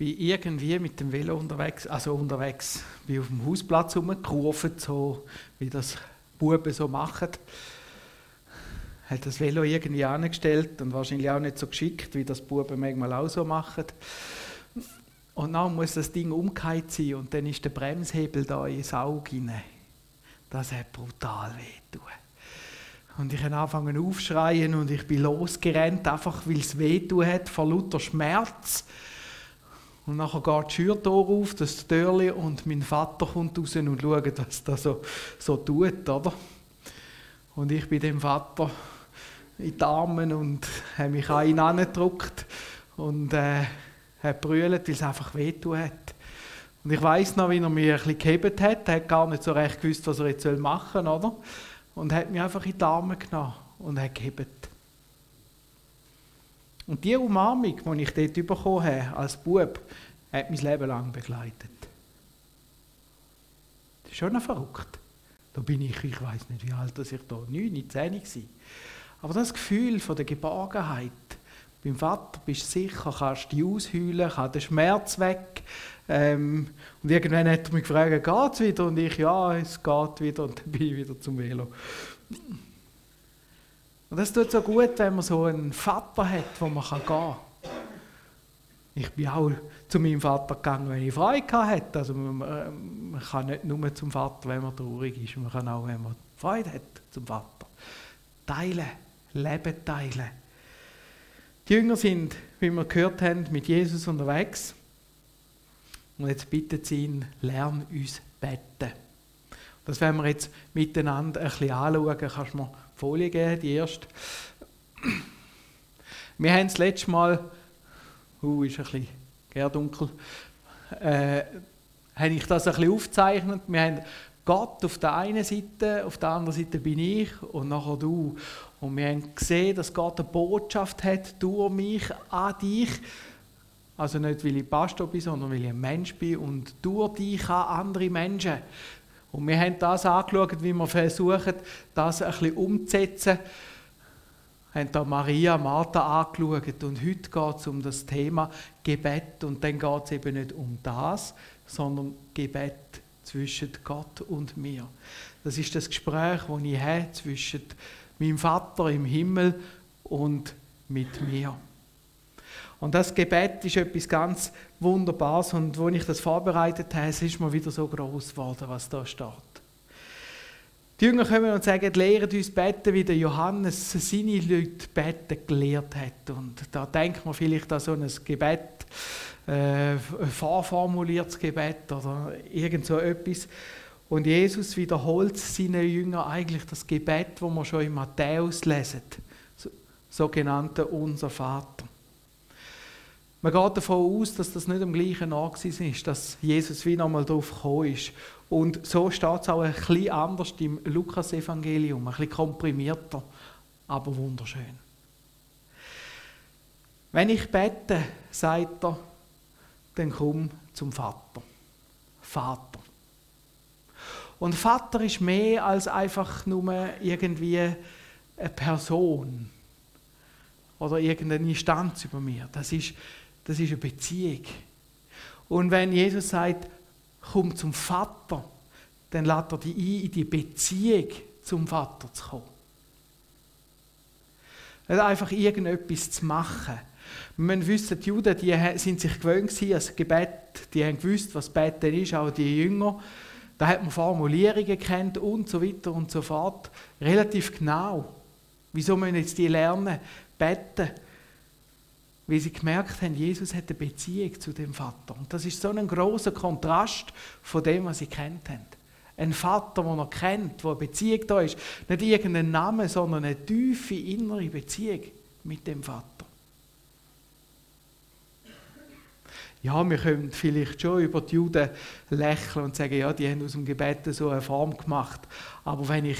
bin irgendwie mit dem Velo unterwegs, also unterwegs, bin auf dem Hausplatz rumgerufen, so wie das Buben so machen. Hat das Velo irgendwie angestellt und wahrscheinlich auch nicht so geschickt, wie das Buben manchmal auch so machen. Und dann muss das Ding umgekehrt sein und dann ist der Bremshebel da ins Auge rein. Das hat brutal weh Und ich habe angefangen aufschreien und ich bin losgerannt, einfach weil es weh hat, vor lauter Schmerz. Und nachher geht die Schürtor auf, das Türli, und mein Vater kommt raus und schaut, was das so, so tut, oder? Und ich bin dem Vater in die Arme und habe mich an ihn angedrückt und äh, habe brüllt, weil es einfach wehtun hat. Und ich weiß noch, wie er mich ein bisschen gehebt hat. Er hat gar nicht so recht gewusst, was er jetzt machen soll, oder? Und hat mich einfach in die Arme genommen und hat gehebt. Und die Umarmung, die ich dort bekommen habe, als Bub, hat mein Leben lang begleitet. Das ist schon noch verrückt. Da bin ich, ich weiß nicht, wie alt ich da, neun, zehn war. Aber das Gefühl von der Geborgenheit, beim Vater bist du sicher, kannst dich ausheulen, kann der Schmerz weg. Ähm, und irgendwann hat er mich gefragt, geht es wieder? Und ich, ja, es geht wieder. Und dann bin ich wieder zum Velo. Und das tut so gut, wenn man so einen Vater hat, wo man gehen kann. Ich bin auch zu meinem Vater gegangen, wenn ich Freude hatte. Also man, man, kann nicht nur zum Vater, wenn man traurig ist. Man kann auch, wenn man Freude hat, zum Vater. Teilen, Leben teilen. Die Jünger sind, wie wir gehört haben, mit Jesus unterwegs. Und jetzt bittet sie ihn, lern uns beten. Das werden wir jetzt miteinander ein bisschen anschauen. Kannst du mir Folie geben, die erste. Wir haben das letzte Mal, uh, ist ein bisschen eher dunkel, äh, habe ich das ein bisschen aufgezeichnet. Wir haben Gott auf der einen Seite, auf der anderen Seite bin ich und nachher du. Und wir haben gesehen, dass Gott eine Botschaft hat durch mich an dich. Also nicht, weil ich Pastor bin, sondern weil ich ein Mensch bin und durch dich an andere Menschen. Und wir haben das angeschaut, wie wir versuchen, das ein bisschen umzusetzen. Wir haben da Maria, Martha angeschaut und heute geht es um das Thema Gebet und dann geht es eben nicht um das, sondern Gebet zwischen Gott und mir. Das ist das Gespräch, das ich habe zwischen meinem Vater im Himmel und mit mir. Und das Gebet ist etwas ganz Wunderbares. Und als ich das vorbereitet habe, es ist mir wieder so groß geworden, was da steht. Die Jünger kommen und sagen, lehrt uns beten, wie der Johannes seine Leute beten gelehrt hat. Und da denkt man vielleicht an so ein Gebet, äh, ein vorformuliertes Gebet oder irgend so etwas. Und Jesus wiederholt seinen Jüngern eigentlich das Gebet, wo wir schon in Matthäus lesen, sogenannte Unser Vater. Man geht davon aus, dass das nicht am gleichen Ort ist, dass Jesus wie nochmal drauf gekommen ist. Und so steht es auch ein bisschen anders im Lukas-Evangelium, ein bisschen komprimierter, aber wunderschön. Wenn ich bete, sagt er, dann komm zum Vater. Vater. Und Vater ist mehr als einfach nur irgendwie eine Person oder irgendeine Instanz über mir. Das ist das ist eine Beziehung. Und wenn Jesus sagt, komm zum Vater, dann lädt er dich ein, in die Beziehung zum Vater zu kommen. Nicht einfach irgendetwas zu machen. Wir müssen wissen, die Juden die sind sich gewöhnt gewesen, als Gebet, die haben gewusst, was Beten ist, auch die Jünger. Da hat man Formulierungen kennt und so weiter und so fort. Relativ genau. Wieso müssen jetzt die lernen? Beten weil sie gemerkt haben, Jesus hat eine Beziehung zu dem Vater. Und das ist so ein großer Kontrast von dem, was sie kennt haben. Ein Vater, den er kennt, wo eine Beziehung da ist. Nicht irgendein Name, sondern eine tiefe innere Beziehung mit dem Vater. Ja, wir können vielleicht schon über die Juden lächeln und sagen, ja, die haben aus dem Gebet so eine Form gemacht. Aber wenn ich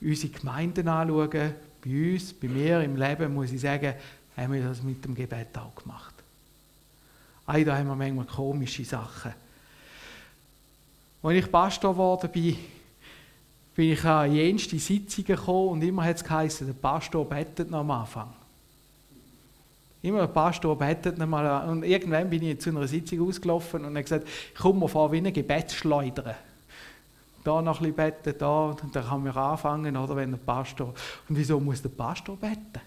unsere Gemeinden anschaue, bei uns, bei mir im Leben, muss ich sagen, haben wir das mit dem Gebet auch gemacht. Ei, da haben wir manchmal komische Sachen. Als ich Pastor geworden bin, bin ich an jenste Sitzungen gekommen und immer hat es geheißen, der Pastor betet noch am Anfang. Immer ein Pastor betet nicht mal. Und irgendwann bin ich zu einer Sitzung ausgelaufen und habe gesagt, ich komme vor wie eine Gebetsschleudere. Da noch ein bisschen beten, da, und dann kann man anfangen, oder, wenn der Pastor... Und wieso muss der Pastor beten?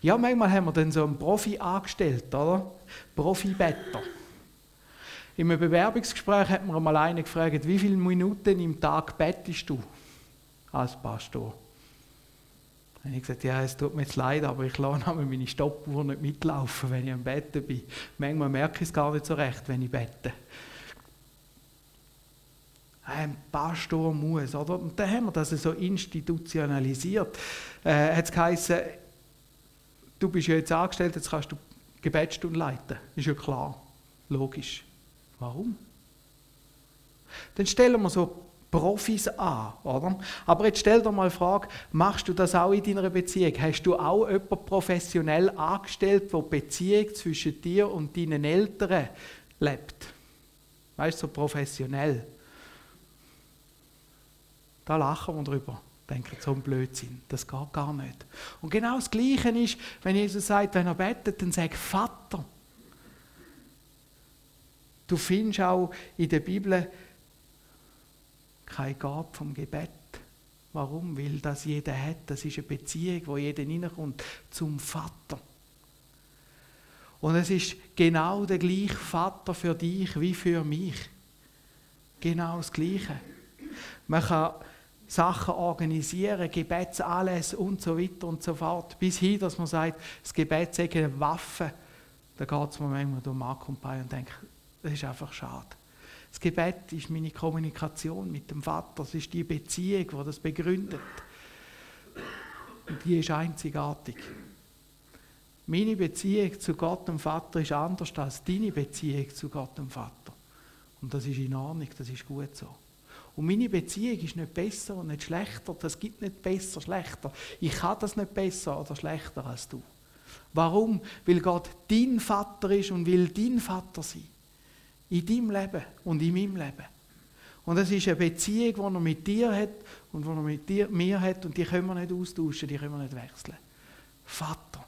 Ja, manchmal haben wir dann so einen Profi angestellt, oder? Profi-Better. In einem Bewerbungsgespräch hat mir mal einer gefragt, wie viele Minuten im Tag bettest du als Pastor? Habe ich gesagt, ja, es tut mir jetzt leid, aber ich lasse meine Stoppuhr nicht mitlaufen, wenn ich am Betten bin. Manchmal merke ich es gar nicht so recht, wenn ich bete. Ein Pastor muss, oder? Und dann haben wir das so institutionalisiert. Äh, hat es geheißen, du bist ja jetzt angestellt, jetzt kannst du Gebetsstunden leiten. Ist ja klar, logisch. Warum? Dann stellen wir so Profis an, oder? Aber jetzt stell dir mal die Frage, machst du das auch in deiner Beziehung? Hast du auch jemanden professionell angestellt, der die Beziehung zwischen dir und deinen Eltern lebt? Weißt du, so professionell. Da lachen wir drüber. Denken, so ein Blödsinn, das geht gar nicht. Und genau das Gleiche ist, wenn Jesus sagt, wenn er betet, dann sagt Vater. Du findest auch in der Bibel keine Gabe vom Gebet. Warum? Weil das jeder hat. Das ist eine Beziehung, wo jeder hineinkommt zum Vater. Und es ist genau der gleiche Vater für dich wie für mich. Genau das Gleiche. Man kann Sachen organisieren, Gebetsanlässe und so weiter und so fort. Bis hin, dass man sagt, das Gebet sei eine Waffe. Da geht es mir manchmal durch Mark und Pai und denkt, das ist einfach schade. Das Gebet ist meine Kommunikation mit dem Vater. Das ist die Beziehung, die das begründet. Und die ist einzigartig. Meine Beziehung zu Gott dem Vater ist anders als deine Beziehung zu Gott dem Vater. Und das ist in Ordnung, das ist gut so. Und meine Beziehung ist nicht besser und nicht schlechter. Das gibt nicht besser, schlechter. Ich kann das nicht besser oder schlechter als du. Warum? Weil Gott dein Vater ist und will dein Vater sein. In deinem Leben und in meinem Leben. Und das ist eine Beziehung, die er mit dir hat und die er mit dir, mir hat und die können wir nicht austauschen, die können wir nicht wechseln. Vater.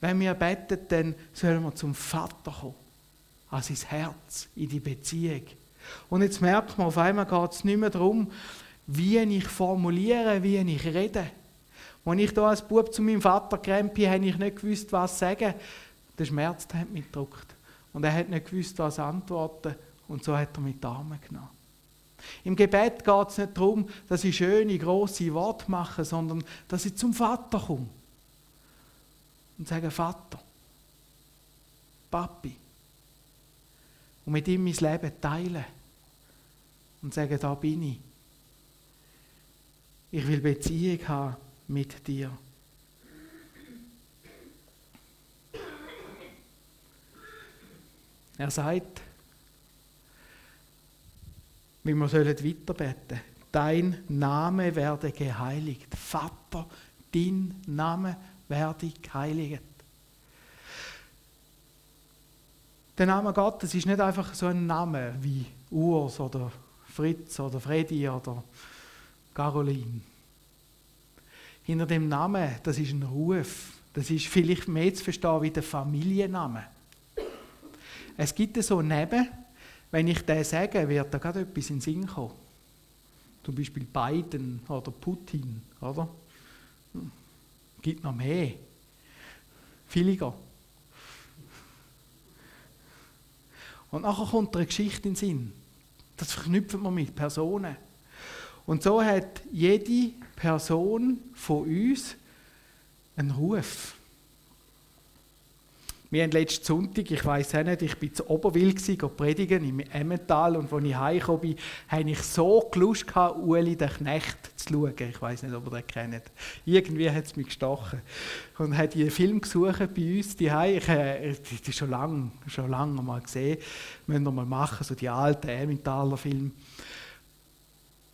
Wenn wir beten, dann sollen wir zum Vater kommen. An sein Herz, in die Beziehung. Und jetzt merkt man, auf einmal geht es nicht mehr darum, wie ich formuliere, wie ich rede. Als ich da als Bub zu meinem Vater bin, habe ich nicht gewusst, was sagen. Der Schmerz hat mich gedrückt. Und er hat nicht gewusst, was antworten. Und so hat er mich die Arme genommen. Im Gebet geht es nicht darum, dass ich schöne, grosse Worte mache, sondern dass ich zum Vater komme. Und sage, Vater, Papi. Und mit ihm mein Leben teilen. Und sage, da bin ich. Ich will Beziehung haben mit dir. Er sagt, wir sollen weiterbeten. Dein Name werde geheiligt. Vater, dein Name werde geheiligt. Der Name Gottes ist nicht einfach so ein Name wie Urs oder Fritz oder Freddy oder Caroline. Hinter dem Namen, das ist ein Ruf. Das ist vielleicht mehr zu verstehen wie der Familienname. Es gibt so Neben, wenn ich den sage, wird da gerade etwas in den Sinn kommen. Zum Beispiel Biden oder Putin, oder? Hm. Gibt noch mehr. Villiger. Und nachher kommt eine Geschichte in den Sinn. Das verknüpfen wir mit Personen. Und so hat jede Person von uns einen Ruf. Wir haben letzten Sonntag, ich weiß auch nicht, ich war zu Oberwil predigen im Emmental und als ich heimgekommen bin, hatte ich so Lust gehabt, Uli den Knecht zu schauen. Ich weiß nicht, ob ihr den kennt. Irgendwie hat es mich gestochen. Und hat einen Film gesucht bei uns die Ich äh, die schon lange, schon lange mal gesehen. Müssen wir mal machen, so die alten Emmentaler Filme.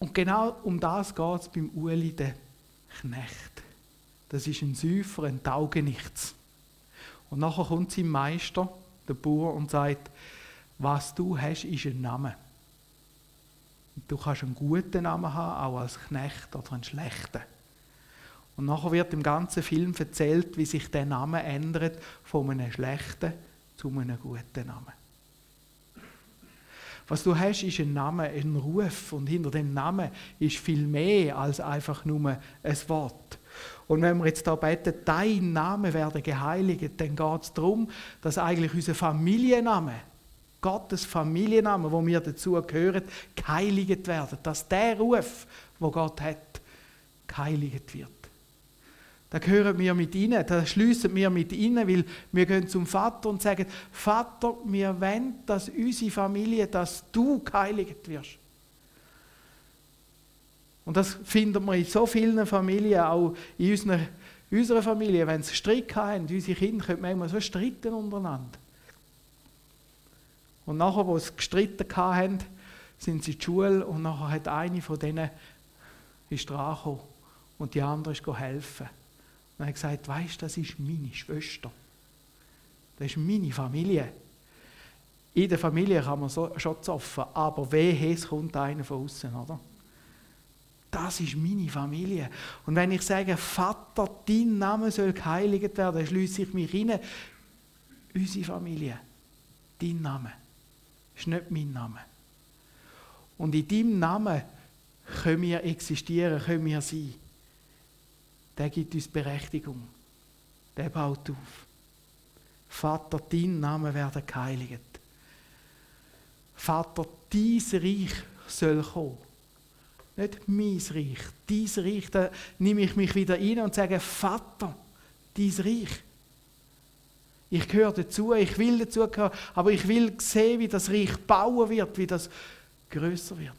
Und genau um das geht es beim Uli den Knecht. Das ist ein Säufer, ein Taugenichts. Und nachher kommt sein Meister, der Bauer, und sagt, was du hast, ist ein Name. Du kannst einen guten Namen haben, auch als Knecht oder einen schlechten. Und nachher wird im ganzen Film erzählt, wie sich der Name ändert von einem schlechten zu einem guten Namen. Was du hast, ist ein Name, ein Ruf. Und hinter dem Namen ist viel mehr als einfach nur ein Wort. Und wenn wir jetzt da beten, dein Name werde geheiligt, dann geht es darum, dass eigentlich unser Familienname, Gottes Familienname, wo wir dazu gehören, geheiligt werden. Dass der Ruf, wo Gott hat, geheiligt wird. Da gehören wir mit ihnen, da schließen wir mit ihnen, weil wir gehen zum Vater und sagen, Vater, wir wollen, dass unsere Familie, dass du geheiligt wirst. Und das finden wir in so vielen Familien, auch in unserer, unserer Familie, wenn sie Streit haben, unsere Kinder können manchmal so streiten untereinander. Und nachher, wo sie gestritten haben, sind sie in die Schule und nachher hat eine von denen ist dran und die andere ist helfen. Und er hat gesagt, weißt das ist meine Schwester. Das ist meine Familie. In der Familie kann man so, schon zoffen, aber wehe, es kommt einer von außen, oder? Das ist meine Familie. Und wenn ich sage, Vater, dein Name soll geheiligt werden, schließe ich mich rein. Unsere Familie, dein Name, ist nicht mein Name. Und in deinem Namen können wir existieren, können wir sein der gibt uns Berechtigung. Der baut auf. Vater, dein Name werde geheiligt. Vater, dein Reich soll kommen. Nicht mein Reich, dein Reich, da nehme ich mich wieder ein und sage, Vater, dein Reich. Ich gehöre dazu, ich will dazu gehören, aber ich will sehen, wie das Reich bauen wird, wie das größer wird.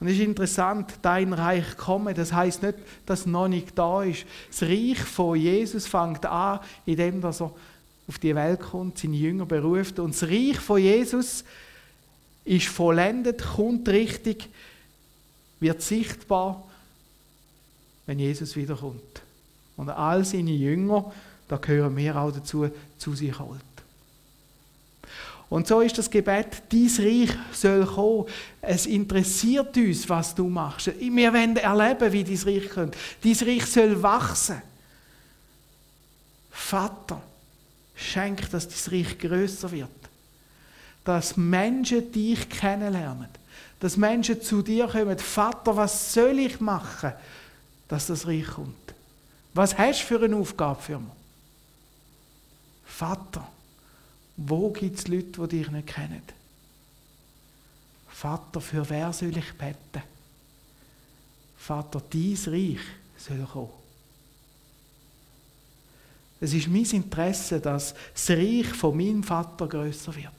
Und es ist interessant, dein Reich komme, das heißt nicht, dass noch nicht da ist. Das Reich von Jesus fängt an, indem er auf die Welt kommt, seine Jünger beruft. Und das Reich von Jesus ist vollendet, kommt richtig, wird sichtbar, wenn Jesus wiederkommt. Und all seine Jünger, da gehören wir auch dazu, zu sich holt. Und so ist das Gebet, dein Reich soll kommen. Es interessiert uns, was du machst. Wir wollen erleben, wie dein Reich kommt. Dein Reich soll wachsen. Vater, schenk, dass dein Reich größer wird. Dass Menschen dich kennenlernen. Dass Menschen zu dir kommen. Vater, was soll ich machen, dass das Reich kommt? Was hast du für eine Aufgabe für mich? Vater, wo gibt es Leute, die dich nicht kennen? Vater, für wer soll ich beten? Vater, dein Reich soll kommen. Es ist mein Interesse, dass das Reich von meinem Vater größer wird.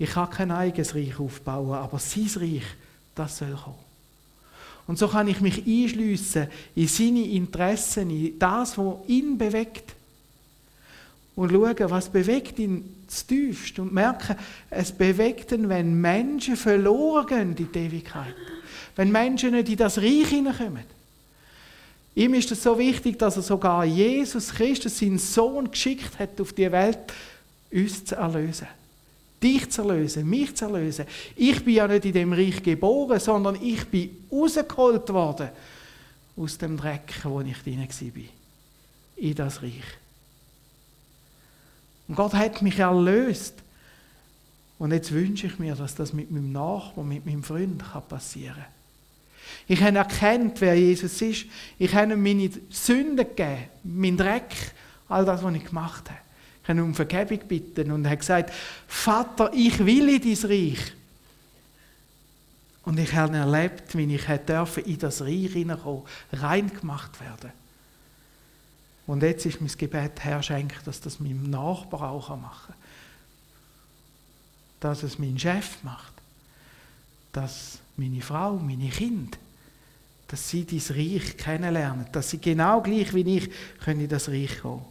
Ich kann kein eigenes Reich aufbauen, aber sein Reich, das soll kommen. Und so kann ich mich einschliessen in seine Interessen, in das, was ihn bewegt und schauen, was bewegt ihn tiefst und merken, es bewegt ihn, wenn Menschen verloren gehen in die Ewigkeit. Wenn Menschen nicht in das Reich hineinkommen. Ihm ist es so wichtig, dass er sogar Jesus Christus, seinen Sohn, geschickt hat auf die Welt, uns zu erlösen. Dich zu erlösen, mich zu erlösen. Ich bin ja nicht in dem Reich geboren, sondern ich bin rausgeholt worden aus dem Dreck, wo ich drin war. In das Reich. Und Gott hat mich erlöst. Und jetzt wünsche ich mir, dass das mit meinem Nachbarn, mit meinem Freund passieren kann. Ich habe erkannt, wer Jesus ist. Ich habe ihm meine Sünden gegeben, meinen Dreck, all das, was ich gemacht habe. Ihn um Vergebung gebeten und habe gesagt, Vater, ich will in dein Reich. Und ich habe erlebt, wie ich in das Reich hineinkommen, rein gemacht werden. Und jetzt ist mein Gebet, Herr, schenke, dass das mein Nachbar auch machen kann. Dass es mein Chef macht. Dass meine Frau, meine Kinder, dass sie dieses Reich kennenlernen. Dass sie genau gleich wie ich können in das Reich kommen.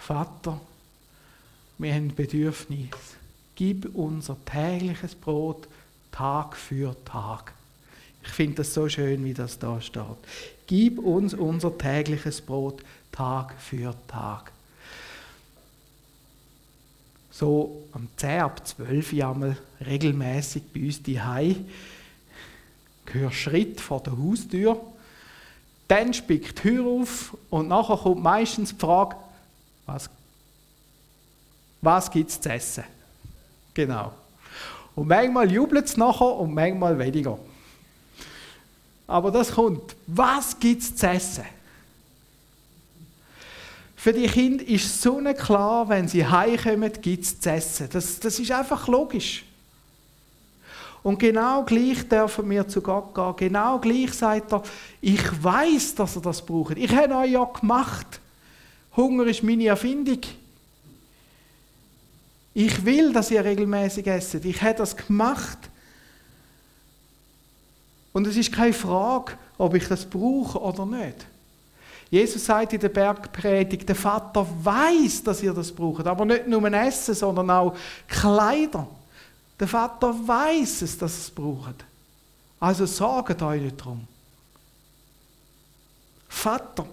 Vater, wir haben Bedürfnis. Gib unser tägliches Brot Tag für Tag. Ich finde das so schön, wie das da steht. Gib uns unser tägliches Brot Tag für Tag. So am 10 ab 12 Jahr regelmäßig bei uns die Hai höre Schritt vor der Haustür, dann spickt die Tür auf und nachher kommt meistens die Frage, was, was gibt es zu essen? Genau. Und manchmal jubelt es nachher und manchmal weniger. Aber das kommt. Was gibt es zu essen? Für die Kinder ist so klar, wenn sie heimkommen, gibt es zu essen. Das, das ist einfach logisch. Und genau gleich dürfen wir zu Gott gehen. Genau gleich sagt er, ich weiß, dass er das braucht. Ich habe euch ja gemacht. Hunger ist meine Erfindung. Ich will, dass ihr regelmäßig esset. Ich habe das gemacht. Und es ist keine Frage, ob ich das brauche oder nicht. Jesus sagt in der Bergpredigt, der Vater weiß, dass ihr das braucht, aber nicht nur ein Essen, sondern auch Kleider. Der Vater weiß es, dass ihr es braucht. Also sorgt euch nicht darum. Vater,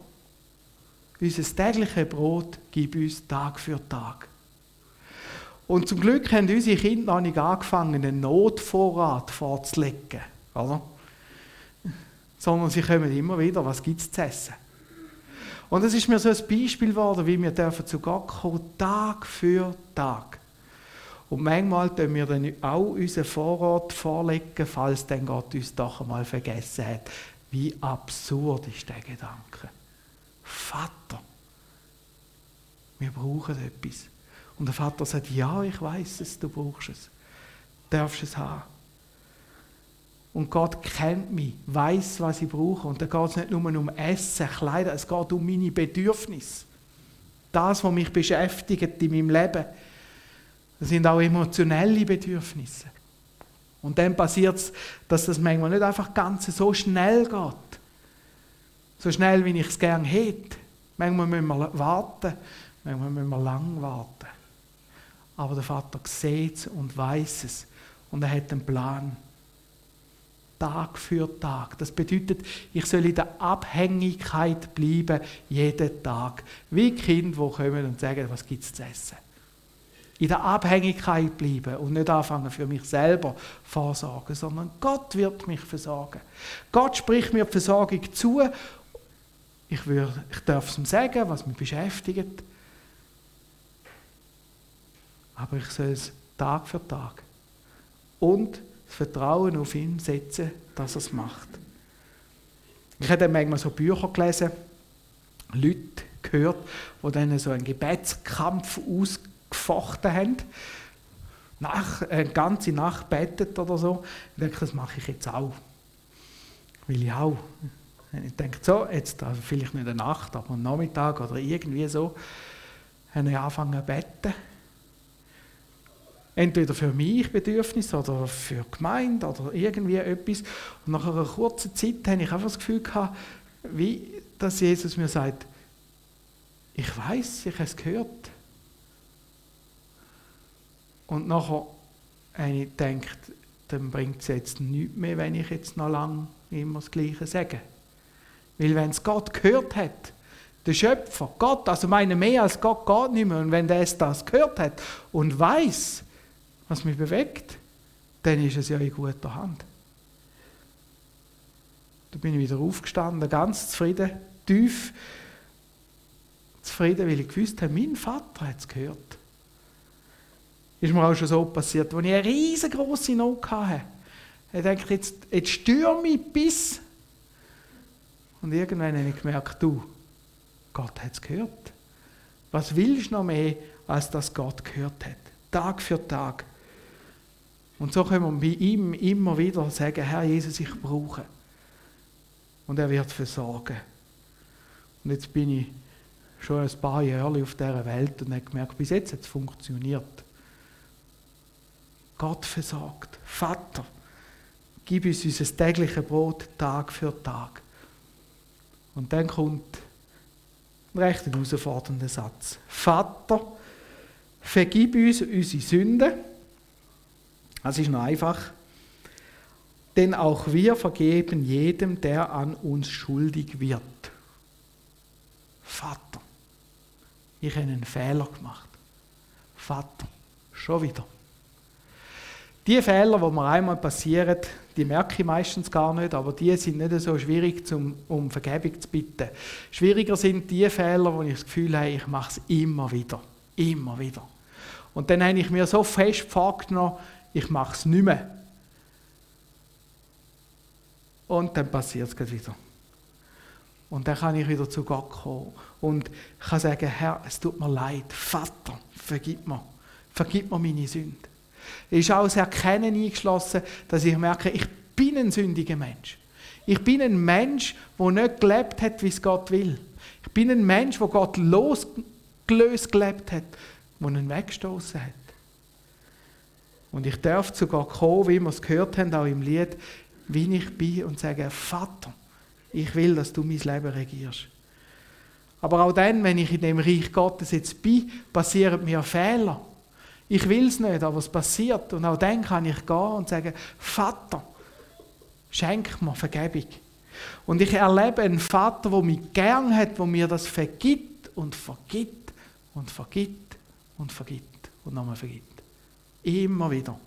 unser tägliches Brot gib uns Tag für Tag. Und zum Glück haben unsere Kinder noch nicht angefangen, einen Notvorrat vorzulegen. Oder? Sondern sie kommen immer wieder, was gibt es zu essen? Und es ist mir so ein Beispiel geworden, wie wir dürfen zu Gott kommen, Tag für Tag. Und manchmal tun wir dann auch unseren Vorrat vorlegen, falls dann Gott uns doch einmal vergessen hat. Wie absurd ist der Gedanke. Vater, wir brauchen etwas. Und der Vater sagt, ja, ich weiß es, du brauchst es. Du darfst es haben. Und Gott kennt mich, weiß, was ich brauche. Und da geht es nicht nur um Essen, Kleider, es geht um meine Bedürfnisse. Das, was mich beschäftigt in meinem Leben. Das sind auch emotionelle Bedürfnisse. Und dann passiert es, dass das manchmal nicht einfach ganz so schnell geht. So schnell, wie ich es gerne hätte. Manchmal müssen wir warten, manchmal müssen wir lang warten. Aber der Vater sieht es und weiß es. Und er hat einen Plan. Tag für Tag. Das bedeutet, ich soll in der Abhängigkeit bleiben, jeden Tag. Wie Kinder, die kommen und sagen, was gibt es zu essen. In der Abhängigkeit bleiben und nicht anfangen für mich selber vorsorgen, sondern Gott wird mich versorgen. Gott spricht mir die Versorgung zu. Ich, würde, ich darf es ihm sagen, was mich beschäftigt aber ich soll es Tag für Tag und das Vertrauen auf ihn setzen, dass er es macht. Ich habe dann manchmal so Bücher gelesen, Leute gehört, die dann so einen Gebetskampf ausgefochten haben, nach, eine ganze Nacht betet oder so. Ich denke, das mache ich jetzt auch. Will ich auch. Ich denke, so, jetzt, also vielleicht nicht eine Nacht, aber am Nachmittag oder irgendwie so, habe ich angefangen zu beten entweder für mich Bedürfnis oder für die Gemeinde oder irgendwie etwas. Und nach einer kurzen Zeit habe ich einfach das Gefühl gehabt, wie dass Jesus mir sagt, ich weiß, ich habe es gehört. Und nachher habe ich gedacht, dann bringt es jetzt nichts mehr, wenn ich jetzt noch lange immer das Gleiche sage. Weil wenn es Gott gehört hat, der Schöpfer, Gott, also meine mehr als Gott geht nicht mehr, und wenn der es das gehört hat und weiß, was mich bewegt, dann ist es ja in guter Hand. Da bin ich wieder aufgestanden, ganz zufrieden, tief zufrieden, weil ich gewusst habe, mein Vater hat es gehört. Ist mir auch schon so passiert, als ich eine riesengroße Not hatte. Ich dachte, jetzt, jetzt stürme ich bis. Und irgendwann habe ich gemerkt, du, Gott hat es gehört. Was willst du noch mehr, als dass Gott gehört hat? Tag für Tag. Und so können wir bei ihm immer wieder sagen, Herr Jesus, ich brauche. Und er wird versorgen. Und jetzt bin ich schon ein paar Jahre auf dieser Welt und habe gemerkt, bis jetzt hat es funktioniert. Gott versorgt. Vater, gib uns unser tägliches Brot Tag für Tag. Und dann kommt ein recht herausfordernder Satz. Vater, vergib uns unsere Sünden das ist noch einfach. Denn auch wir vergeben jedem, der an uns schuldig wird. Vater, ich habe einen Fehler gemacht. Vater, schon wieder. Die Fehler, die mir einmal passieren, die merke ich meistens gar nicht, aber die sind nicht so schwierig, zum, um Vergebung zu bitten. Schwieriger sind die Fehler, wo ich das Gefühl habe, ich mache es immer wieder. Immer wieder. Und dann habe ich mir so fest vorgenommen, ich mache es nicht mehr. Und dann passiert es wieder. Und dann kann ich wieder zu Gott kommen und kann sagen, Herr, es tut mir leid, Vater, vergib mir, vergib mir meine Sünde. Ist auch das Erkennen eingeschlossen, dass ich merke, ich bin ein sündiger Mensch. Ich bin ein Mensch, der nicht gelebt hat, wie es Gott will. Ich bin ein Mensch, der Gott losgelöst gelebt hat, der ihn weggestoßen hat. Und ich darf zu Gott kommen, wie wir es gehört haben, auch im Lied, wie ich bin und sagen, Vater, ich will, dass du mein Leben regierst. Aber auch dann, wenn ich in dem Reich Gottes jetzt bin, passieren mir Fehler. Ich will es nicht, aber es passiert. Und auch dann kann ich gehen und sagen, Vater, schenk mir Vergebung. Und ich erlebe einen Vater, der mich gern hat, der mir das vergibt und vergibt und vergibt und vergibt und nochmal vergibt. Immer wieder.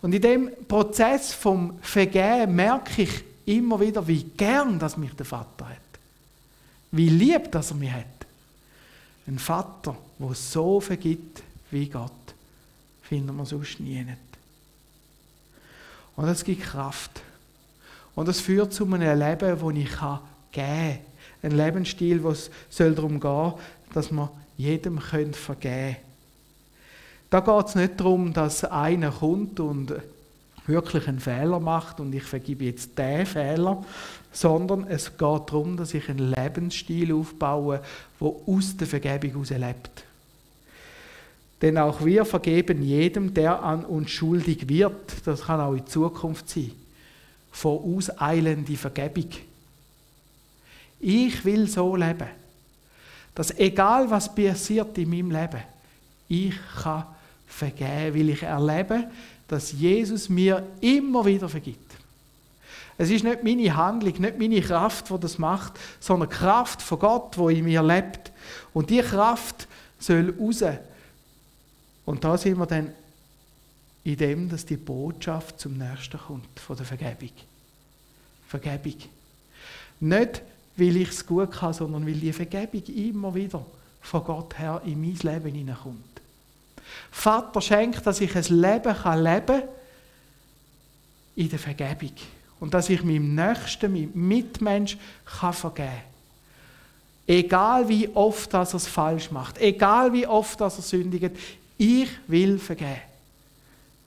Und in dem Prozess vom Vergehen merke ich immer wieder, wie gern das mich der Vater hat. Wie lieb, dass er mich hat. Ein Vater, der so vergibt, wie Gott, finden wir sonst nie nicht. Und es gibt Kraft. Und es führt zu einem Leben, das ich geben kann. Ein Lebensstil, wo es darum geht, dass wir jedem vergeben können. Da geht es nicht darum, dass einer kommt und wirklich einen Fehler macht und ich vergebe jetzt den Fehler, sondern es geht darum, dass ich einen Lebensstil aufbaue, der aus der Vergebung heraus lebt. Denn auch wir vergeben jedem, der an uns schuldig wird. Das kann auch in Zukunft sein. Vorauseilende Vergebung. Ich will so leben, dass egal was passiert in meinem Leben, ich kann vergeben, will ich erleben, dass Jesus mir immer wieder vergibt. Es ist nicht meine Handlung, nicht meine Kraft, die das macht, sondern die Kraft von Gott, die in mir lebt. Und die Kraft soll raus und da sind wir dann in dem, dass die Botschaft zum Nächsten kommt, von der Vergebung. Vergebung. Nicht, weil ich es gut kann, sondern weil die Vergebung immer wieder von Gott her in mein Leben hineinkommt. Vater schenkt, dass ich ein Leben kann leben in der Vergebung. Und dass ich meinem Nächsten, meinem Mitmensch kann vergeben kann. Egal wie oft dass er es falsch macht, egal wie oft dass er sündigt, ich will vergeben,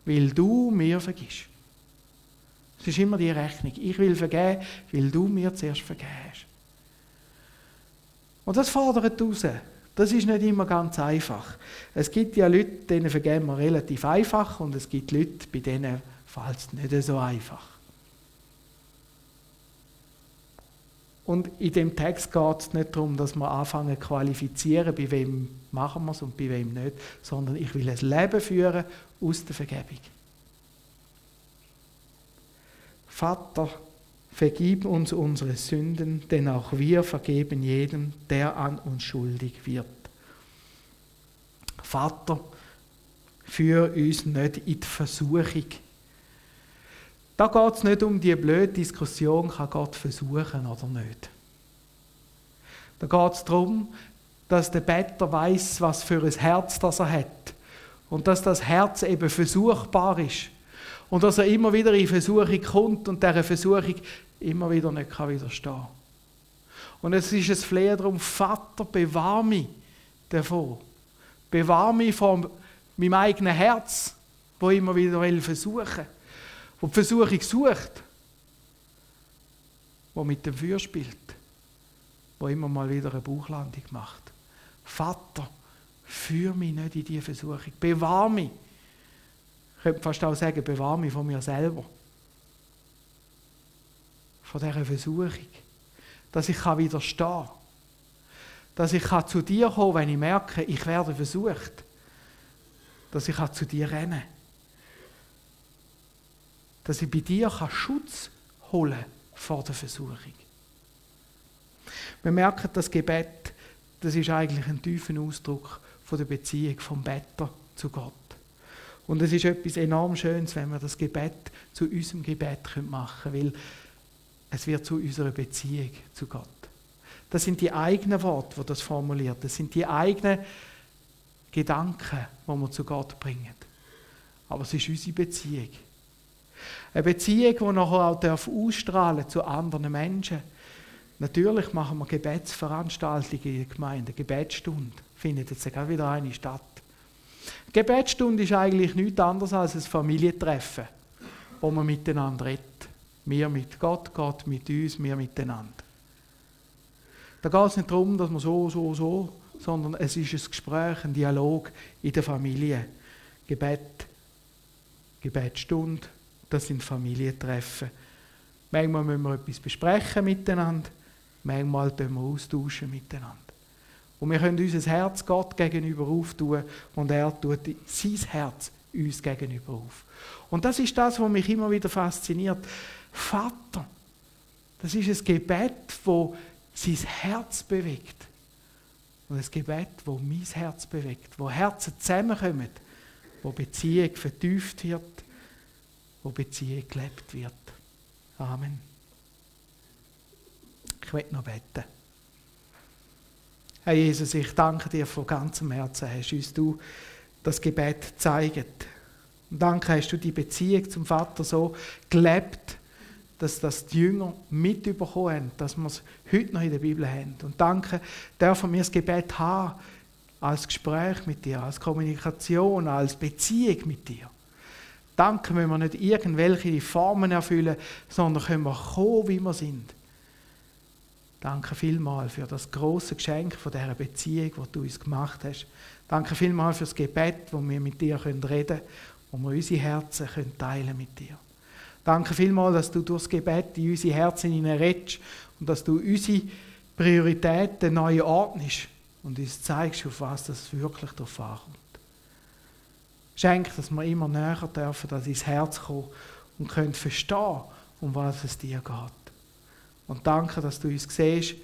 weil du mir vergisst. Es ist immer die Rechnung. Ich will vergeben, weil du mir zuerst vergeben hast. Und das fordert raus. Das ist nicht immer ganz einfach. Es gibt ja Leute, denen vergeben wir relativ einfach und es gibt Leute, bei denen fällt es nicht so einfach. Und in dem Text geht es nicht darum, dass wir anfangen zu qualifizieren, bei wem machen wir es und bei wem nicht, sondern ich will ein Leben führen aus der Vergebung. Vater, vergib uns unsere Sünden, denn auch wir vergeben jedem, der an uns schuldig wird. Vater, führe uns nicht in die Versuchung, da geht es nicht um die blöde Diskussion, kann Gott versuchen oder nicht. Da geht es darum, dass der Better weiß, was für ein Herz das er hat. Und dass das Herz eben versuchbar ist. Und dass er immer wieder in Versuchung kommt und dieser Versuchung immer wieder nicht kann widerstehen Und es ist ein Flehen darum, Vater, bewahr mich davor. Bewahr mich von meinem eigenen Herz, wo immer wieder versuchen will wo die Versuchung sucht, wo mit dem Feuer spielt, wo immer mal wieder eine Bauchlandung macht. Vater, führ mich nicht in diese Versuchung. Bewahr mich. Ich könnte fast auch sagen, bewahr mich von mir selber. Von dieser Versuchung. Dass ich widerstehen kann. Dass ich zu dir kommen kann, wenn ich merke, ich werde versucht. Dass ich zu dir rennen kann dass ich bei dir Schutz holen kann vor der Versuchung. Wir merken, das Gebet, das ist eigentlich ein tiefer Ausdruck von der Beziehung vom Better zu Gott. Und es ist etwas enorm Schönes, wenn wir das Gebet zu unserem Gebet machen können, weil es wird zu unserer Beziehung zu Gott. Das sind die eigenen Worte, wo das formuliert. Das sind die eigenen Gedanken, die wir zu Gott bringen. Aber es ist unsere Beziehung. Eine Beziehung, die nachher auch ausstrahlen zu anderen Menschen. Natürlich machen wir Gebetsveranstaltungen in der Gemeinde, Gebetsstunde findet jetzt gerade wieder eine statt. Gebetsstunde ist eigentlich nichts anderes als ein Familientreffen, wo man miteinander redet. Wir mit Gott, Gott mit uns, wir miteinander. Da geht es nicht darum, dass man so, so, so, sondern es ist ein Gespräch, ein Dialog in der Familie. Gebet, Gebetsstunde, das sind Familientreffen. Manchmal müssen wir etwas besprechen miteinander, manchmal tun wir austauschen miteinander. Und wir können unser Herz Gott gegenüber auftun und er tut sein Herz uns gegenüber auf. Und das ist das, was mich immer wieder fasziniert. Vater, das ist ein Gebet, das sein Herz bewegt. Und ein Gebet, das mein Herz bewegt, wo Herzen zusammenkommen, wo Beziehung vertieft wird, wo Beziehung gelebt wird. Amen. Ich möchte noch beten. Herr Jesus, ich danke dir von ganzem Herzen, hast uns du das Gebet gezeigt. Und danke, hast du die Beziehung zum Vater so gelebt, dass das die Jünger mitbekommen haben, dass wir es heute noch in der Bibel haben. Und danke, dürfen wir das Gebet haben als Gespräch mit dir, als Kommunikation, als Beziehung mit dir. Danke, wenn wir nicht irgendwelche Formen erfüllen, sondern können wir kommen, wie wir sind. Danke vielmals für das große Geschenk von dieser Beziehung, die du uns gemacht hast. Danke vielmals für das Gebet, wo wir mit dir reden können, wo wir unsere Herzen können teilen mit dir. Danke vielmals, dass du durch das Gebet in unsere Herzen hineinredest und dass du unsere Prioritäten neu ordnest und uns zeigst, auf was das wirklich drauf ankommt. Schenk, dass wir immer näher dürfen, dass ins Herz kommen und können verstehen, um was es dir geht. Und danke, dass du uns siehst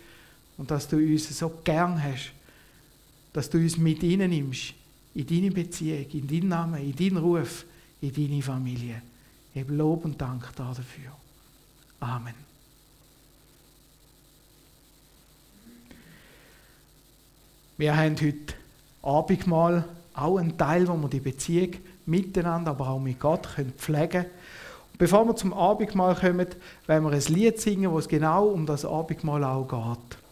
und dass du uns so gern hast, dass du uns mit nimmst, in deine Beziehung, in deinen Namen, in deinen Ruf, in deine Familie. Ich Lob und Dank dafür. Amen. Wir haben heute Abendmahl auch einen Teil, wo wir die Beziehung miteinander, aber auch mit Gott pflegen können. Bevor wir zum Abendmahl kommen, werden wir ein Lied singen, wo es genau um das Abendmahl auch geht.